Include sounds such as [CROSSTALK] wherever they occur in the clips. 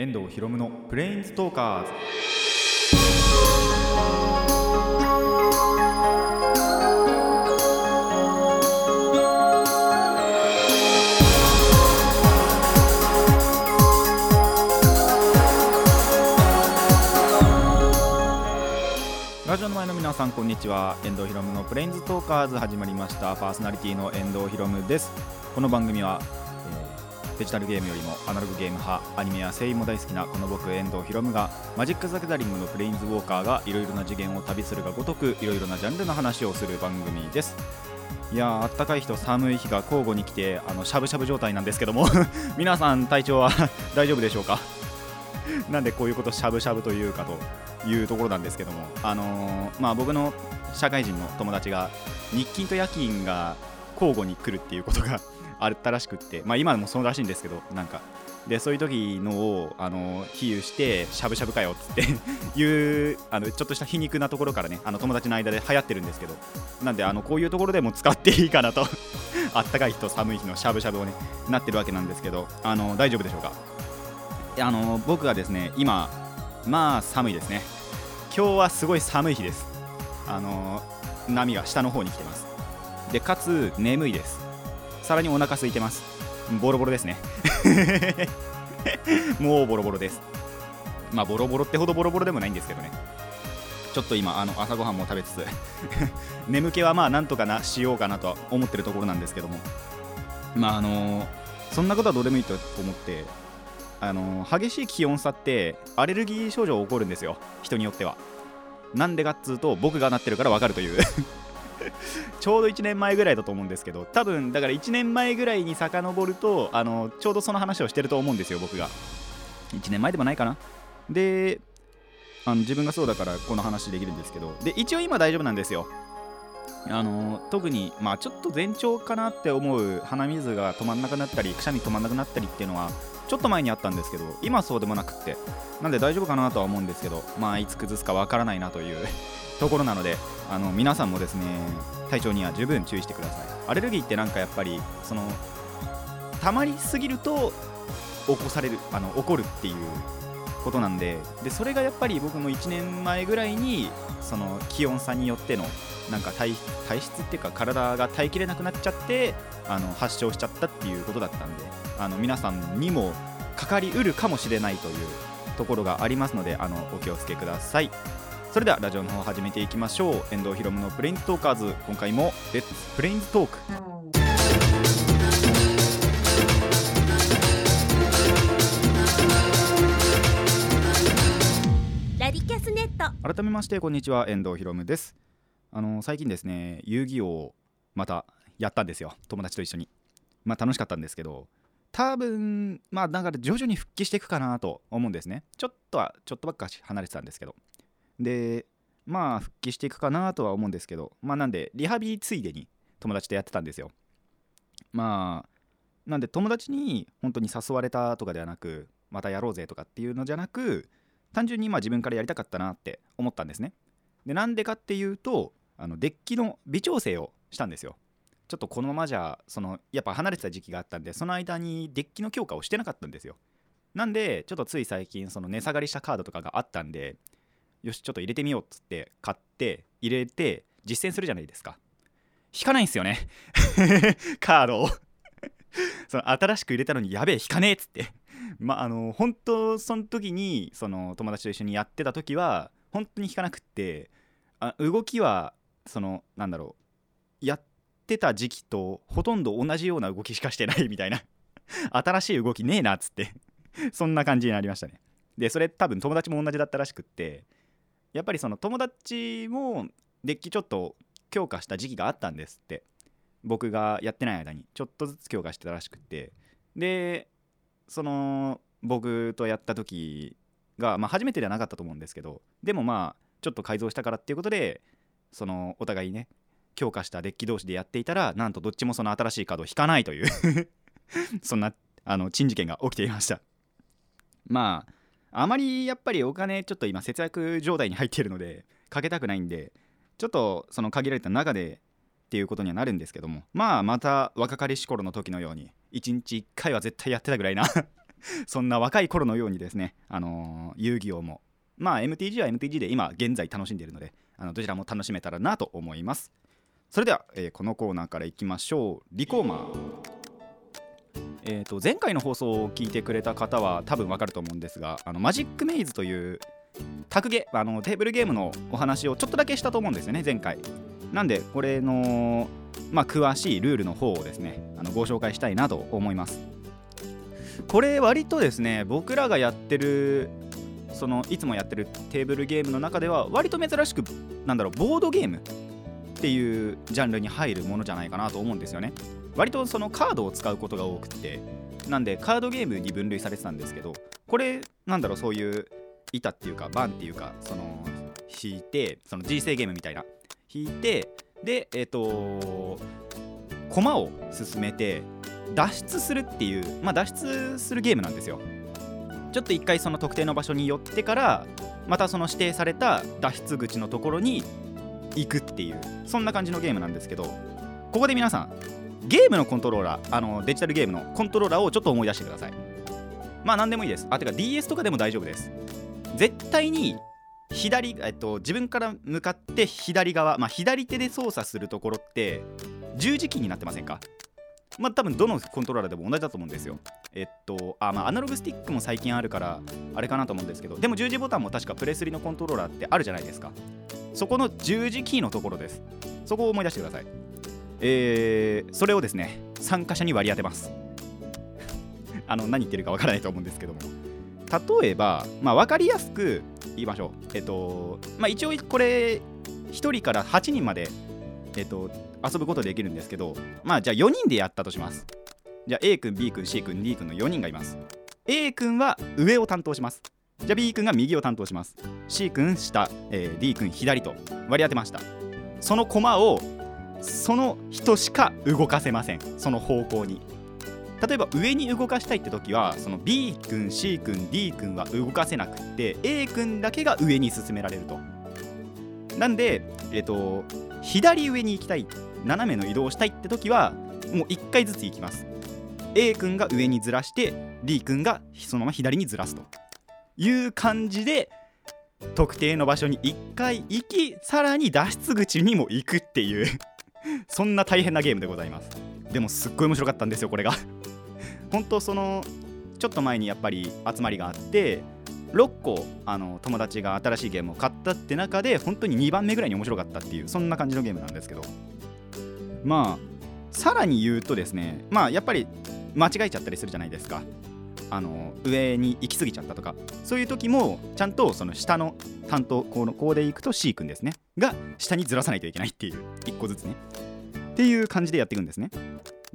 遠藤博夢のプレインストーカーズ。ラジオの前の皆さんこんにちは。遠藤博夢のプレインズトーカーズ始まりました。パーソナリティの遠藤博夢です。この番組は、デジタルゲームよりもアナログゲーム派アニメや声優も大好きなこの僕遠藤博夢がマジック・ザ・ギャザリングのプレインズウォーカーがいろいろな次元を旅するがごとくいろいろなジャンルの話をする番組です。いやあったかい日と寒い日が交互に来てあのしゃぶしゃぶ状態なんですけども [LAUGHS] 皆さん体調は [LAUGHS] 大丈夫でしょうか？なんでこういうことしゃぶしゃぶというかというところなんですけども、あのーまあ、僕の社会人の友達が日勤と夜勤が交互に来るっていうことがあったらしくって、まあ、今でもそうらしいんですけどなんか。でそういう時のを、あの比喩してしゃぶしゃぶかよっつって [LAUGHS] いうあのちょっとした皮肉なところからねあの友達の間で流行ってるんですけど。なんであのこういうところでも使っていいかなと。[LAUGHS] あったかい日と寒い日のしゃぶしゃぶをねなってるわけなんですけどあの大丈夫でしょうか？あの僕がですね今まあ寒いですね。今日はすごい寒い日です。あの波が下の方に来てます。でかつ眠いです。さらにお腹空いてます。ボロボロですね。[LAUGHS] もうボロボロです。まあボロボロってほどボロボロでもないんですけどね。ちょっと今あの朝ごはんも食べつつ [LAUGHS] 眠気はまあなんとかなしようかなと思ってるところなんですけども。まああのそんなことはどうでもいいと思ってあの激しい気温差ってアレルギー症状起こるんですよ。人によっては。なんでかっつうと僕がなってるから分かるという。[LAUGHS] [LAUGHS] ちょうど1年前ぐらいだと思うんですけど多分だから1年前ぐらいに遡るとあのちょうどその話をしてると思うんですよ僕が。1年前でもないかな。であの自分がそうだからこの話できるんですけど。で一応今大丈夫なんですよ。あの特にまあちょっと前兆かなって思う鼻水が止まんなくなったりくしゃみ止まんなくなったりっていうのはちょっと前にあったんですけど今そうでもなくって。なんで大丈夫かなとは思うんですけどまあいつ崩すかわからないなという [LAUGHS] ところなので。あの皆さんもですね体調には十分注意してください。アレルギーってなんかやっぱりその溜まりすぎると起こされるあの起こるっていうことなんででそれがやっぱり僕も1年前ぐらいにその気温差によってのなんか体体質っていうか体が耐えきれなくなっちゃってあの発症しちゃったっていうことだったんであの皆さんにもかかりうるかもしれないというところがありますのであのお気をつけください。それではラジオの方始めていきましょう。遠藤ひろむのプレインズトーカーズ。今回もレッツプレインズトークラディキャスネット。改めましてこんにちは。遠藤ひろむです。あの最近ですね遊戯王をまたやったんですよ。友達と一緒に。まあ楽しかったんですけど多分まあだから徐々に復帰していくかなと思うんですね。ちょっとはちょっとばっかし離れてたんですけどでまあ復帰していくかなとは思うんですけどまあなんでリハビリついでに友達とやってたんですよ。まあなんで友達に本当に誘われたとかではなくまたやろうぜとかっていうのじゃなく単純にまあ自分からやりたかったなって思ったんですね。でなんでかっていうとあのデッキの微調整をしたんですよ。ちょっとこのままじゃそのやっぱ離れてた時期があったんでその間にデッキの強化をしてなかったんですよ。なんでちょっとつい最近その値下がりしたカードとかがあったんでよしちょっと入れてみようっつって買って入れて実践するじゃないですか。引かないんですよね。[LAUGHS] カードを。[LAUGHS] その新しく入れたのにやべえ引かねえっつって。まああの本当その時にその友達と一緒にやってた時は本当に引かなくってあ動きはそのなんだろうやってた時期とほとんど同じような動きしかしてない [LAUGHS] みたいな。新しい動きねえなっつって。そんな感じになりましたね。でそれ多分友達も同じだったらしくってやっぱりその友達もデッキちょっと強化した時期があったんですって。僕がやってない間にちょっとずつ強化してたらしくて。でその僕とやった時が、まあ、初めてではなかったと思うんですけどでもまあちょっと改造したからっていうことでそのお互いね強化したデッキ同士でやっていたらなんとどっちもその新しいカードを引かないという [LAUGHS] そんなあの珍事件が起きていました。まああまりやっぱりお金ちょっと今節約状態に入っているのでかけたくないんでちょっとその限られた中でっていうことにはなるんですけども。まあまた若かりし頃の時のように1日1回は絶対やってたぐらいな [LAUGHS] そんな若い頃のようにですね、あの遊戯王も。まあ MTG は MTG で今現在楽しんでいるのであのどちらも楽しめたらなと思います。それでは、えーこのコーナーからいきましょう。リコーマー。えー、と前回の放送を聞いてくれた方は多分わかると思うんですがあのマジックメイズというタグゲあのテーブルゲームのお話をちょっとだけしたと思うんですよね前回。なんでこれの、まあ、詳しいルールの方をですねあのご紹介したいなと思います。これ割とですね僕らがやってるそのいつもやってるテーブルゲームの中では割と珍しくなんだろうボードゲームっていうジャンルに入るものじゃないかなと思うんですよね。割とそのカードを使うことが多くてなんでカードゲームに分類されてたんですけどこれなんだろうそういう板っていうかバンっていうかその引いてその人生ゲームみたいな。引いてでえっ、と駒を進めて脱出するっていうまあ脱出するゲームなんですよ。ちょっと一回その特定の場所に寄ってからまたその指定された脱出口のところに行くっていうそんな感じのゲームなんですけどここで皆さんゲームのコントローラーあのデジタルゲームのコントローラーをちょっと思い出してください。まあ何でもいいです。あてか DS とかでも大丈夫です。絶対に左、えっと、自分から向かって左側、まあ、左手で操作するところって十字キーになってませんか？まあ多分どのコントローラーでも同じだと思うんですよ。えっとあまあアナログスティックも最近あるからあれかなと思うんですけどでも十字ボタンも確かプレスリのコントローラーってあるじゃないですか。そこの十字キーのところです。そこを思い出してください。えー、それをですね参加者に割り当てます。[LAUGHS] あの何言ってるかわからないと思うんですけども。例えば、まあ、分かりやすく言いましょう。えっとまあ一応これ1人から8人までえっと遊ぶことできるんですけどまあじゃあ4人でやったとします。じゃあ A 君 B 君 C 君 D 君の4人がいます。A 君は上を担当します。じゃあ B 君が右を担当します。C 君下、えー D 君左と割り当てました。その駒をその人しか動かせません。その方向に。例えば上に動かしたいって時はその B 君 C 君 D 君は動かせなくって A 君だけが上に進められると。なんでえっ、と左上に行きたい斜めの移動をしたいって時はもう1回ずつ行きます。A 君が上にずらして D 君がそのまま左にずらすと。いう感じで特定の場所に1回行きさらに脱出口にも行くっていう。そんな大変なゲームでございます。でもすっごい面白かったんですよこれが。本当そのちょっと前にやっぱり集まりがあって6個あの友達が新しいゲームを買ったって中で本当に2番目ぐらいに面白かったっていうそんな感じのゲームなんですけど。まあさらに言うとですねまあやっぱり間違えちゃったりするじゃないですか。あの上に行き過ぎちゃったとかそういう時もちゃんとその下の担当このこうで行くと C 君ですね。が下にずらさないといけないっていう1個ずつね。っていう感じでやっていくんですね。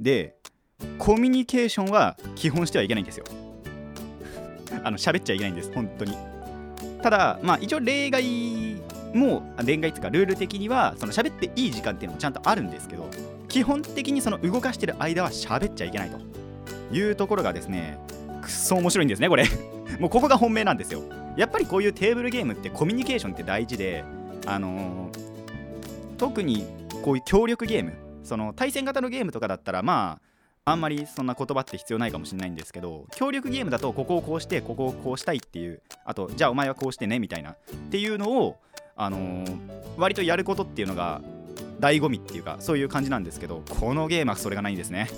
でコミュニケーションは基本してはいけないんですよ。あの喋っちゃいけないんです本当に。ただまあ一応例外も例外っていうかルール的にはその喋っていい時間っていうのもちゃんとあるんですけど基本的にその動かしてる間は喋っちゃいけないというところがですねくそ面白いんですねこれ。[LAUGHS] もうここが本命なんですよ。やっぱりこういうテーブルゲームってコミュニケーションって大事であのー特にこういう協力ゲームその対戦型のゲームとかだったらまああんまりそんな言葉って必要ないかもしれないんですけど協力ゲームだとここをこうしてここをこうしたいっていうあとじゃあお前はこうしてねみたいなっていうのをあのー割とやることっていうのが醍醐味っていうかそういう感じなんですけどこのゲームはそれがないんですね。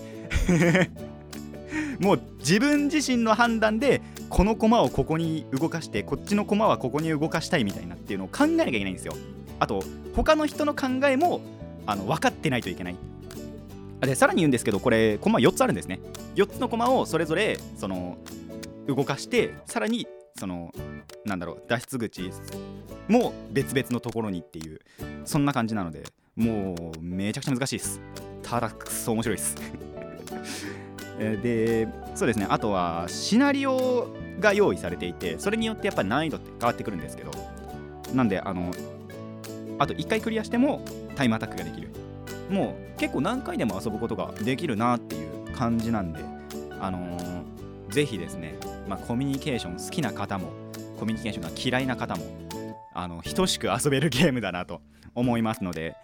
もう自分自身の判断でこの駒をここに動かしてこっちの駒はここに動かしたいみたいなっていうのを考えなきゃいけないんですよ。あと他の人の考えもあの分かってないといけない。でさらに言うんですけどこれ駒4つあるんですね。4つの駒をそれぞれその動かしてさらにそのなんだろう脱出口も別々のところにっていうそんな感じなのでもうめちゃくちゃ難しいです。ただくそ面白いです。でそうですね。あとはシナリオが用意されていてそれによってやっぱり難易度って変わってくるんですけどなんであのあと1回クリアしてもタイムアタックができる。もう結構何回でも遊ぶことができるなっていう感じなんであのーぜひですね、まあ、コミュニケーション好きな方もコミュニケーションが嫌いな方もあの等しく遊べるゲームだなと思いますので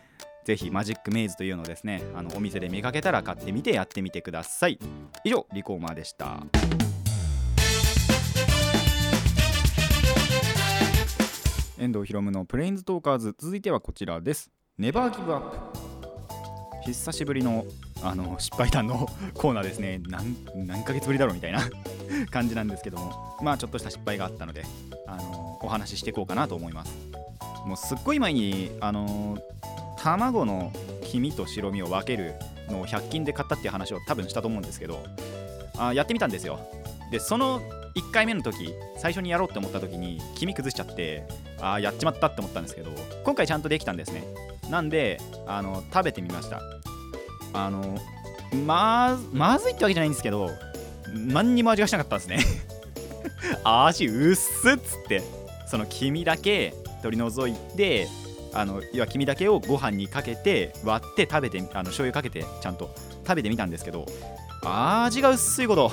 ぜひマジックメイズというのをですねあのお店で見かけたら買ってみてやってみてください。以上リコーマーでした。遠藤博夢のプレインズトーカーズ。続いてはこちらです。ネバーギブアップ。久しぶりのあの失敗談のコーナーですね。何何ヶ月ぶりだろうみたいな [LAUGHS] 感じなんですけども。まあちょっとした失敗があったのであのお話ししていこうかなと思います。もうすっごい前にあの卵の黄身と白身を分けるのを100均で買ったっていう話を多分したと思うんですけどあやってみたんですよ。でその1回目の時最初にやろうって思った時に黄身崩しちゃってあやっちまったって思ったんですけど今回ちゃんとできたんですね。なんであの食べてみました。あのまずまずいってわけじゃないんですけど何にも味がしなかったんですね。[LAUGHS] 味薄っつってその黄身だけ取り除いてあの要は黄身だけをご飯にかけて割って食べてあの醤油かけてちゃんと食べてみたんですけど味が薄いこと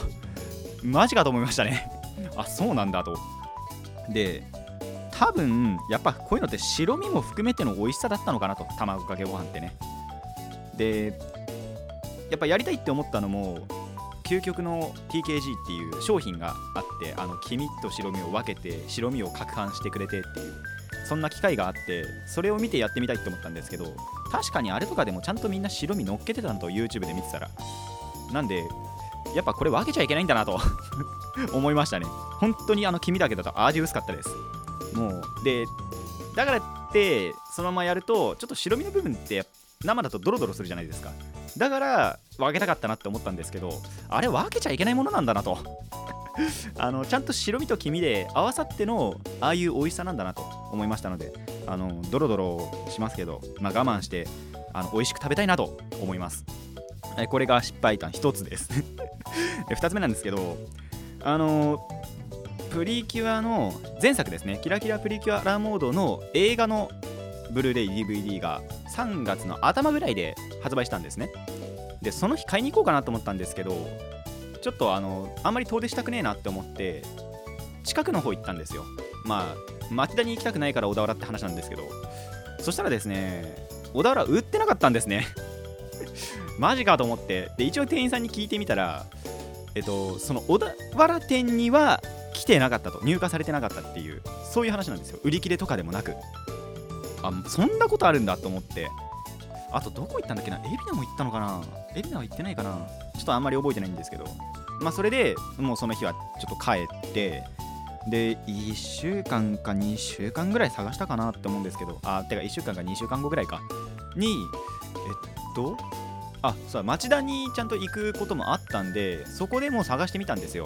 マジかと思いましたね。[LAUGHS] あそうなんだと。で多分やっぱこういうのって白身も含めての美味しさだったのかなと卵かけご飯ってね。でやっぱやりたいって思ったのも究極の TKG っていう商品があってあの黄身と白身を分けて白身を攪拌してくれてっていう。そんな機会があってそれを見てやってみたいって思ったんですけど確かにあれとかでもちゃんとみんな白身乗っけてたのと YouTube で見てたら。なんでやっぱこれ分けちゃいけないんだなと [LAUGHS] 思いましたね。本当にあの黄身だけだと味薄かったです。もうでだからってそのままやるとちょっと白身の部分って生だとドロドロするじゃないですか。だから分けたかったなって思ったんですけどあれ分けちゃいけないものなんだなと [LAUGHS] あのちゃんと白身と黄身で合わさってのああいう美味しさなんだなと思いましたのであのドロドロしますけど、まあ、我慢してあの美味しく食べたいなと思います。これが失敗談1つです。[LAUGHS] 2つ目なんですけどあのプリキュアの前作ですね。キラキラプリキュアラーモードの映画のブルーレイ DVD が3月の頭ぐらいで発売したんですね。でその日買いに行こうかなと思ったんですけどちょっとあのあんまり遠出したくねえなって思って近くの方行ったんですよ。まあ町田に行きたくないから小田原って話なんですけど。そしたらですね小田原売ってなかったんですね。[LAUGHS] マジかと思って。で一応店員さんに聞いてみたらえっとその小田原店には来てなかったと。入荷されてなかったっていうそういう話なんですよ。売り切れとかでもなく。あそんなことあるんだと思って。あとどこ行ったんだっけな？海老名も行ったのかな？海老名は行ってないかな？ちょっとあんまり覚えてないんですけど。まあそれでもうその日はちょっと帰ってで1週間か2週間ぐらい探したかなって思うんですけど。あてか1週間か2週間後ぐらいか。にえっとあそう町田にちゃんと行くこともあったんでそこでもう探してみたんですよ。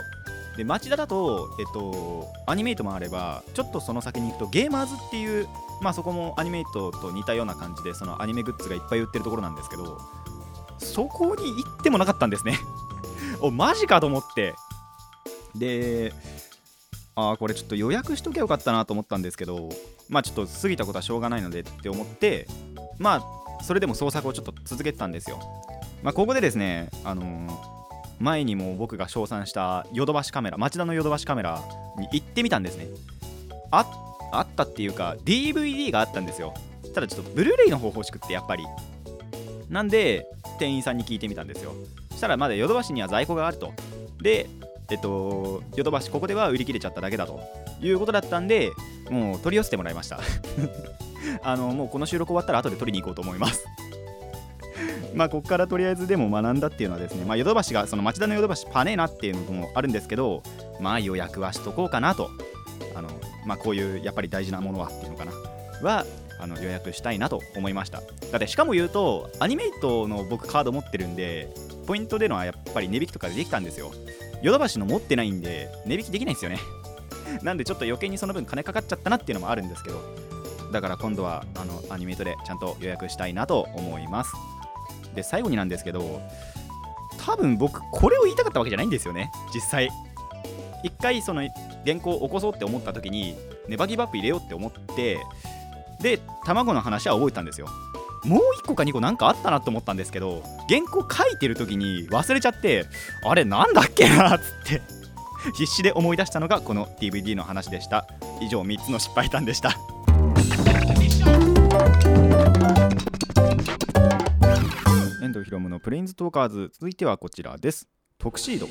で町田だとえっとアニメイトもあればちょっとその先に行くとゲーマーズっていうまあそこもアニメイトと似たような感じでそのアニメグッズがいっぱい売ってるところなんですけど。そこに行ってもなかったんですね。[LAUGHS] おマジかと思って。であーこれちょっと予約しときゃよかったなと思ったんですけどまあちょっと過ぎたことはしょうがないのでって思ってまあそれでも捜索をちょっと続けてたんですよ。まあここでですねあのー前にも僕が称賛したヨドバシカメラ町田のヨドバシカメラに行ってみたんですね。ああったっていうか DVD があったんですよ。ただちょっとブルーレイの方欲しくってやっぱり。なんで店員さんに聞いてみたんですよ。そしたらまだヨドバシには在庫があると。でえっとヨドバシここでは売り切れちゃっただけだということだったんでもう取り寄せてもらいました。[LAUGHS] あのもうこの収録終わったら後で取りに行こうと思います。[LAUGHS] まあここからとりあえずでも学んだっていうのはですねまあヨドバシがその町田のヨドバシパネーなっていうのもあるんですけどまあ予約はしとこうかなと。あのまあこういうやっぱり大事なものはっていうのかな。はあの予約したいなと思いました。だってしかも言うとアニメイトの僕カード持ってるんでポイントでのはやっぱり値引きとかでできたんですよ。ヨドバシの持ってないんで値引きできないんですよね。[LAUGHS] なんでちょっと余計にその分金かかっちゃったなっていうのもあるんですけどだから今度はあのアニメイトでちゃんと予約したいなと思います。で最後になんですけど多分僕これを言いたかったわけじゃないんですよね実際。一回その原稿を起こそうって思った時にネバギブアップ入れようって思ってで卵の話は覚えたんですよ。もう1個か2個なんかあったなと思ったんですけど原稿書いてる時に忘れちゃってあれなんだっけなっつって必死で思い出したのがこの DVD の話でした。以上3つの失敗談でした。遠藤ひろむのプレインズトーカーズ。続いてはこちらです。トクシード。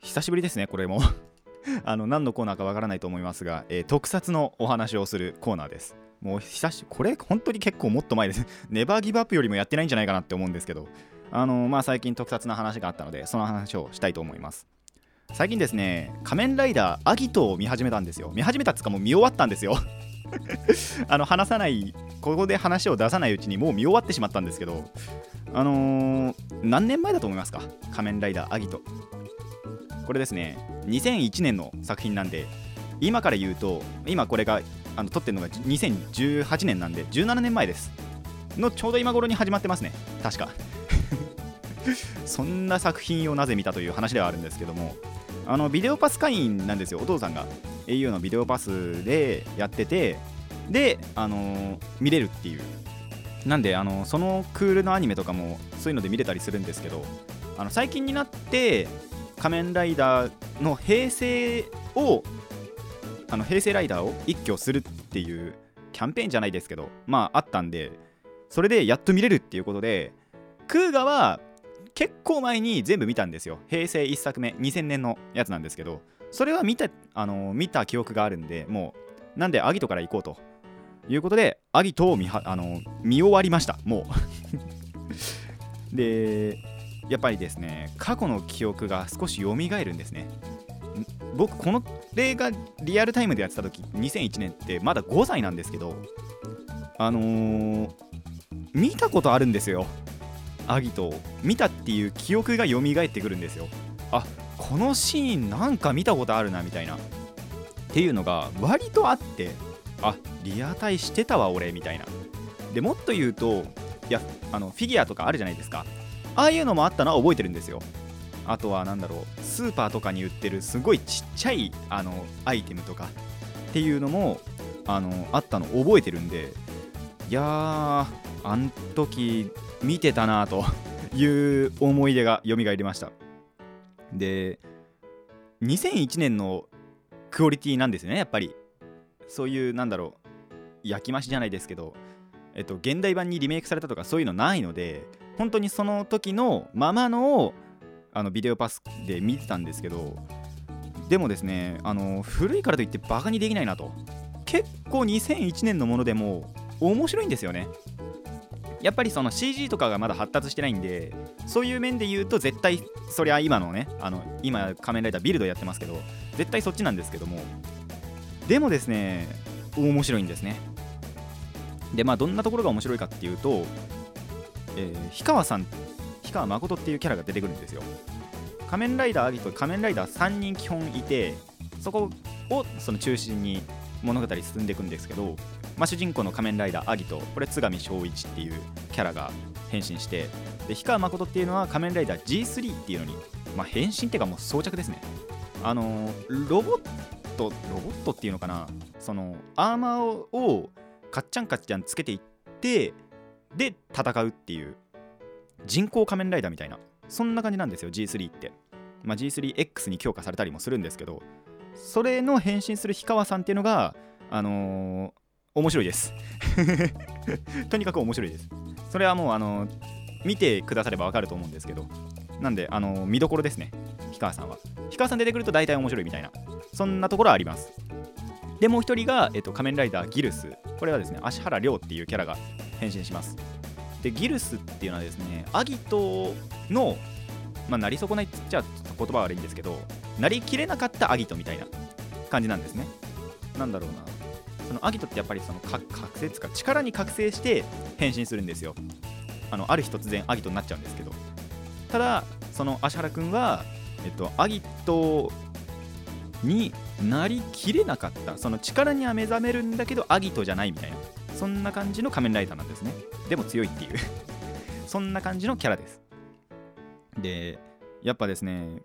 久しぶりですねこれも。[LAUGHS] あの何のコーナーかわからないと思いますが、えー特撮のお話をするコーナーです。もう久しこれ本当に結構もっと前です。[LAUGHS] ネバーギブアップよりもやってないんじゃないかなって思うんですけど。あのまあ最近特撮の話があったのでその話をしたいと思います。最近ですね仮面ライダーアギトを見始めたんですよ。見始めたっつかもう見終わったんですよ。[LAUGHS] あの話さないここで話を出さないうちにもう見終わってしまったんですけど。あのー何年前だと思いますか？仮面ライダーアギトこれですね。2001年の作品なんで今から言うと今これがあの撮ってるのが2018年なんで17年前です。のちょうど今頃に始まってますね。確か。[LAUGHS] そんな作品をなぜ見たという話ではあるんですけども。あのビデオパス会員なんですよお父さんが。au のビデオパスでやっててで、あのー見れるっていう。なんで、あのそのクールのアニメとかもそういうので見れたりするんですけどあの最近になって仮面ライダーの平成をあの平成ライダーを一挙するっていうキャンペーンじゃないですけどまああったんでそれでやっと見れるっていうことでクーガは結構前に全部見たんですよ。平成1作目2000年のやつなんですけどそれは見たあの見た記憶があるんでもうなんでアギトから行こうということでアギトを見はあの見終わりましたもう。[LAUGHS] でやっぱりですね過去の記憶が少し蘇るんですね。僕この例がリアルタイムでやってた時2001年ってまだ5歳なんですけどあのー見たことあるんですよ。アギト見たっていう記憶が蘇ってくるんですよ。あこのシーンなんか見たことあるなみたいな。っていうのが割とあってあリアタイしてたわ俺みたいな。でもっと言うといやあのフィギュアとかあるじゃないですか。ああいうのもあったのは覚えてるんですよ。あとは何だろうスーパーとかに売ってるすごいちっちゃいあのアイテムとかっていうのもあのあったの覚えてるんでいやーあん時見てたなという思い出が蘇りました。で2001年のクオリティなんですよねやっぱり。そういうなんだろう焼き増しじゃないですけどえっと現代版にリメイクされたとかそういうのないので本当にその時のままのあのビデオパスで見てたんですけどでもですねあの古いからといってバカにできないなと。結構2001年のものでも面白いんですよね。やっぱりその CG とかがまだ発達してないんでそういう面で言うと絶対そりゃ今のねあの今仮面ライダービルドやってますけど絶対そっちなんですけども。でもですね面白いんですね。でまあどんなところが面白いかっていうと、えー氷川さん氷川誠っていうキャラが出てくるんですよ。仮面ライダーアギト仮面ライダー3人基本いてそこをその中心に物語進んでいくんですけど、まあ、主人公の仮面ライダーアギトこれ津上正一っていうキャラが変身してで氷川誠っていうのは仮面ライダー G3 っていうのに、まあ、変身っていうかもう装着ですね。あのロボットロボットっていうのかな？そのアーマーをカッチャンカッチャンつけていってで戦うっていう人工仮面ライダーみたいなそんな感じなんですよ G3 って、まあ、G3X に強化されたりもするんですけどそれの変身する氷川さんっていうのがあのー面白いです。[LAUGHS] とにかく面白いです。それはもうあのー見てくださればわかると思うんですけどなんであのー見どころですね氷川さんは。氷川さん出てくると大体面白いみたいなそんなところはあります。でもう一人が、えっと、仮面ライダーギルス。これはですね芦原亮っていうキャラが変身します。でギルスっていうのはですねアギトのまあなり損ないっちゃちょっと言葉悪いんですけどなりきれなかったアギトみたいな感じなんですね。なんだろうな。そのアギトってやっぱりその覚醒つか力に覚醒して変身するんですよ。あのある日突然アギトになっちゃうんですけど。ただその芦原くんは、えっと、アギトになりきれなかった。その力には目覚めるんだけどアギトじゃないみたいな。そんな感じの仮面ライダーなんですね。でも強いっていう。[LAUGHS] そんな感じのキャラです。でやっぱですね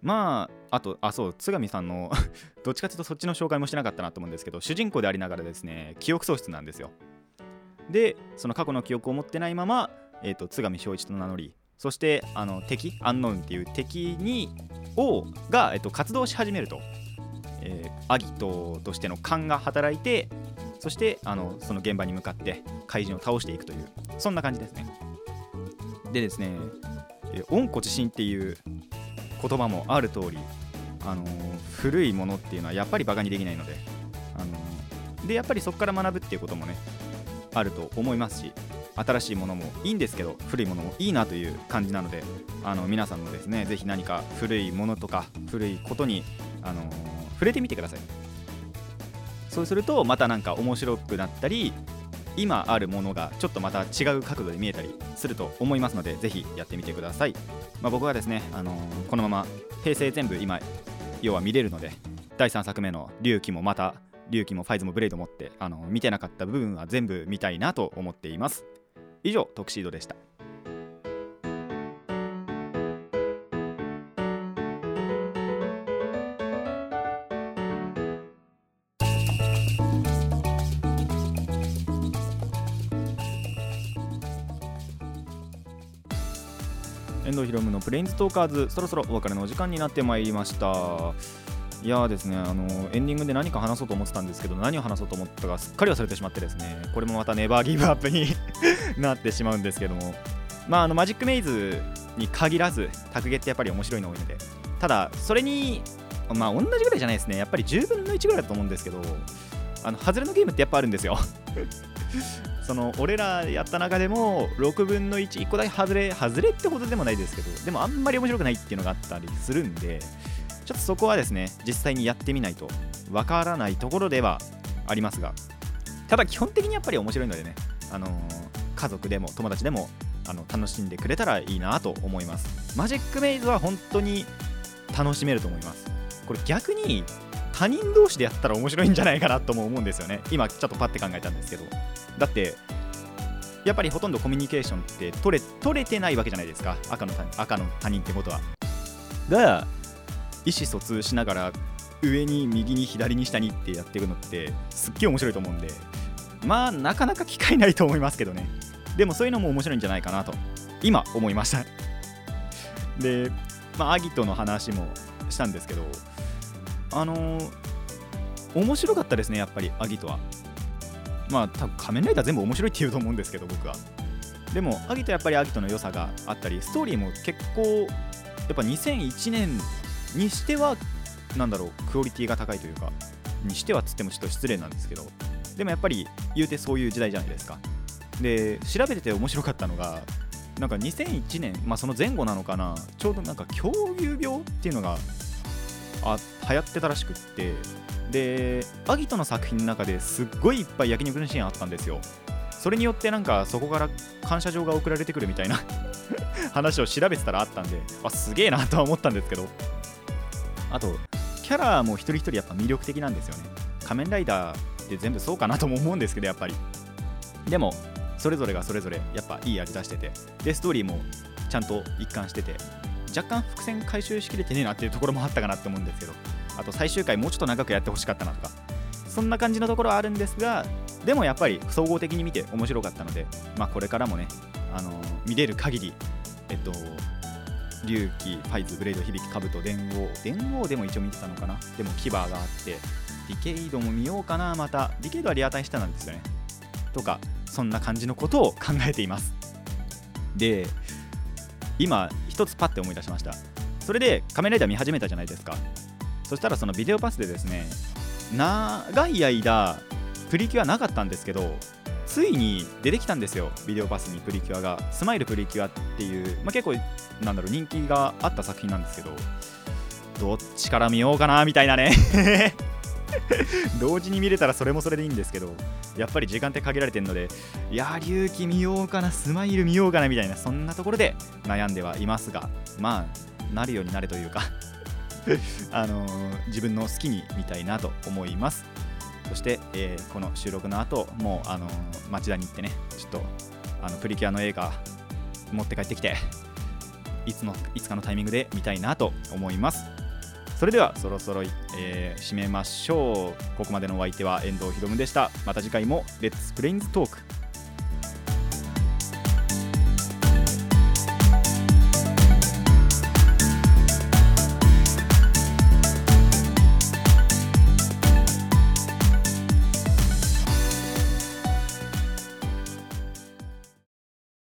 まああとあそう津上さんの [LAUGHS] どっちかというとそっちの紹介もしてなかったなと思うんですけど主人公でありながらですね記憶喪失なんですよ。でその過去の記憶を持ってないまま、えー、と津上正一と名乗りそしてあの敵アンノウンっていう敵にをが、えー、と活動し始めると、えーアギトとしての勘が働いてそしてあのその現場に向かって怪人を倒していくというそんな感じですね。でですね、え温故知新っていう言葉もある通りあの古いものっていうのはやっぱりバカにできないので、あのでやっぱりそこから学ぶっていうこともねあると思いますし新しいものもいいんですけど古いものもいいなという感じなのであの皆さんもですねぜひ何か古いものとか古いことに、あの触れてみてください。そうするとまたなんか面白くなったり今あるものがちょっとまた違う角度で見えたりすると思いますのでぜひやってみてください、まあ、僕はですね、あのーこのまま平成全部今要は見れるので第3作目の龍騎もまた龍騎もファイズもブレイドもって、あのー見てなかった部分は全部見たいなと思っています。以上トクシードでした。プレインズトーカーズそろそろお別れのお時間になってまいりました。いやーですねあのエンディングで何か話そうと思ってたんですけど何を話そうと思ったかすっかり忘れてしまってですねこれもまたネバーギブアップに [LAUGHS] なってしまうんですけども。まああのマジックメイズに限らずタグゲってやっぱり面白いの多いので。ただそれにまあ同じぐらいじゃないですね。やっぱり10分の1ぐらいだと思うんですけどあの外れのゲームってやっぱあるんですよ。その俺らやった中でも6分の11個だけ外れ外れってほどでもないですけどでもあんまり面白くないっていうのがあったりするんでちょっとそこはですね実際にやってみないとわからないところではありますがただ基本的にやっぱり面白いのでね、あの家族でも友達でもあの楽しんでくれたらいいなと思います。マジックメイズは本当に楽しめると思います。これ逆に他人同士でやったら面白いんじゃないかなとも思うんですよね。今ちょっとパッて考えたんですけど。だってやっぱりほとんどコミュニケーションって取れ取れてないわけじゃないですか。赤の他赤の他人ってことは。が意思疎通しながら上に右に左に下にってやっていくのってすっげえ面白いと思うんで。まあなかなか機会ないと思いますけどね。でもそういうのも面白いんじゃないかなと今思いました。で、まあ、アギトの話もしたんですけどあのー面白かったですねやっぱりアギトは。まあ多分仮面ライダー全部面白いって言うと思うんですけど僕は。でもアギトやっぱりアギトの良さがあったりストーリーも結構やっぱ2001年にしてはなんだろうクオリティが高いというかにしてはつってもちょっと失礼なんですけどでもやっぱり言うてそういう時代じゃないですか。で調べてて面白かったのがなんか2001年、まあ、その前後なのかなちょうどなんか狂牛病っていうのがあ流行ってたらしくって。でアギトの作品の中ですっごいいっぱい焼肉のシーンあったんですよ。それによってなんかそこから感謝状が送られてくるみたいな [LAUGHS] 話を調べてたらあったんであすげえなとは思ったんですけど。あとキャラも一人一人やっぱ魅力的なんですよね。仮面ライダーって全部そうかなとも思うんですけどやっぱり。でもそれぞれがそれぞれやっぱいい味出してて。でストーリーもちゃんと一貫してて。若干伏線回収しきれてねえなっていうところもあったかなって思うんですけどあと最終回もうちょっと長くやってほしかったなとかそんな感じのところはあるんですがでもやっぱり総合的に見て面白かったので、まあ、これからもね、あのー見れる限りえっと龍騎、ファイズ、ブレイド、響き、カブト、電王電王でも一応見てたのかな？でも牙があってディケイドも見ようかなまたディケイドはリアタイしたなんですよね。とかそんな感じのことを考えています。で今一つパッて思い出しました。それで仮面ライダー見始めたじゃないですか。そしたらそのビデオパスでですね長い間プリキュアなかったんですけどついに出てきたんですよ。ビデオパスにプリキュアが。スマイルプリキュアっていう、まあ、結構なんだろう人気があった作品なんですけどどっちから見ようかなみたいなね。[LAUGHS] 同時に見れたらそれもそれでいいんですけどやっぱり時間って限られてるのでいやー龍騎見ようかなスマイル見ようかなみたいなそんなところで悩んではいますがまあなるようになれというか [LAUGHS] あのー自分の好きに見たいなと思います。そして、えーこの収録の後もう、あのー町田に行ってねちょっとあのプリキュアの映画持って帰ってきていつのいつかのタイミングで見たいなと思います。それではそろそろ、えー締めましょう。ここまでのお相手は遠藤ひろむでした。また次回もレッツプレインズトーク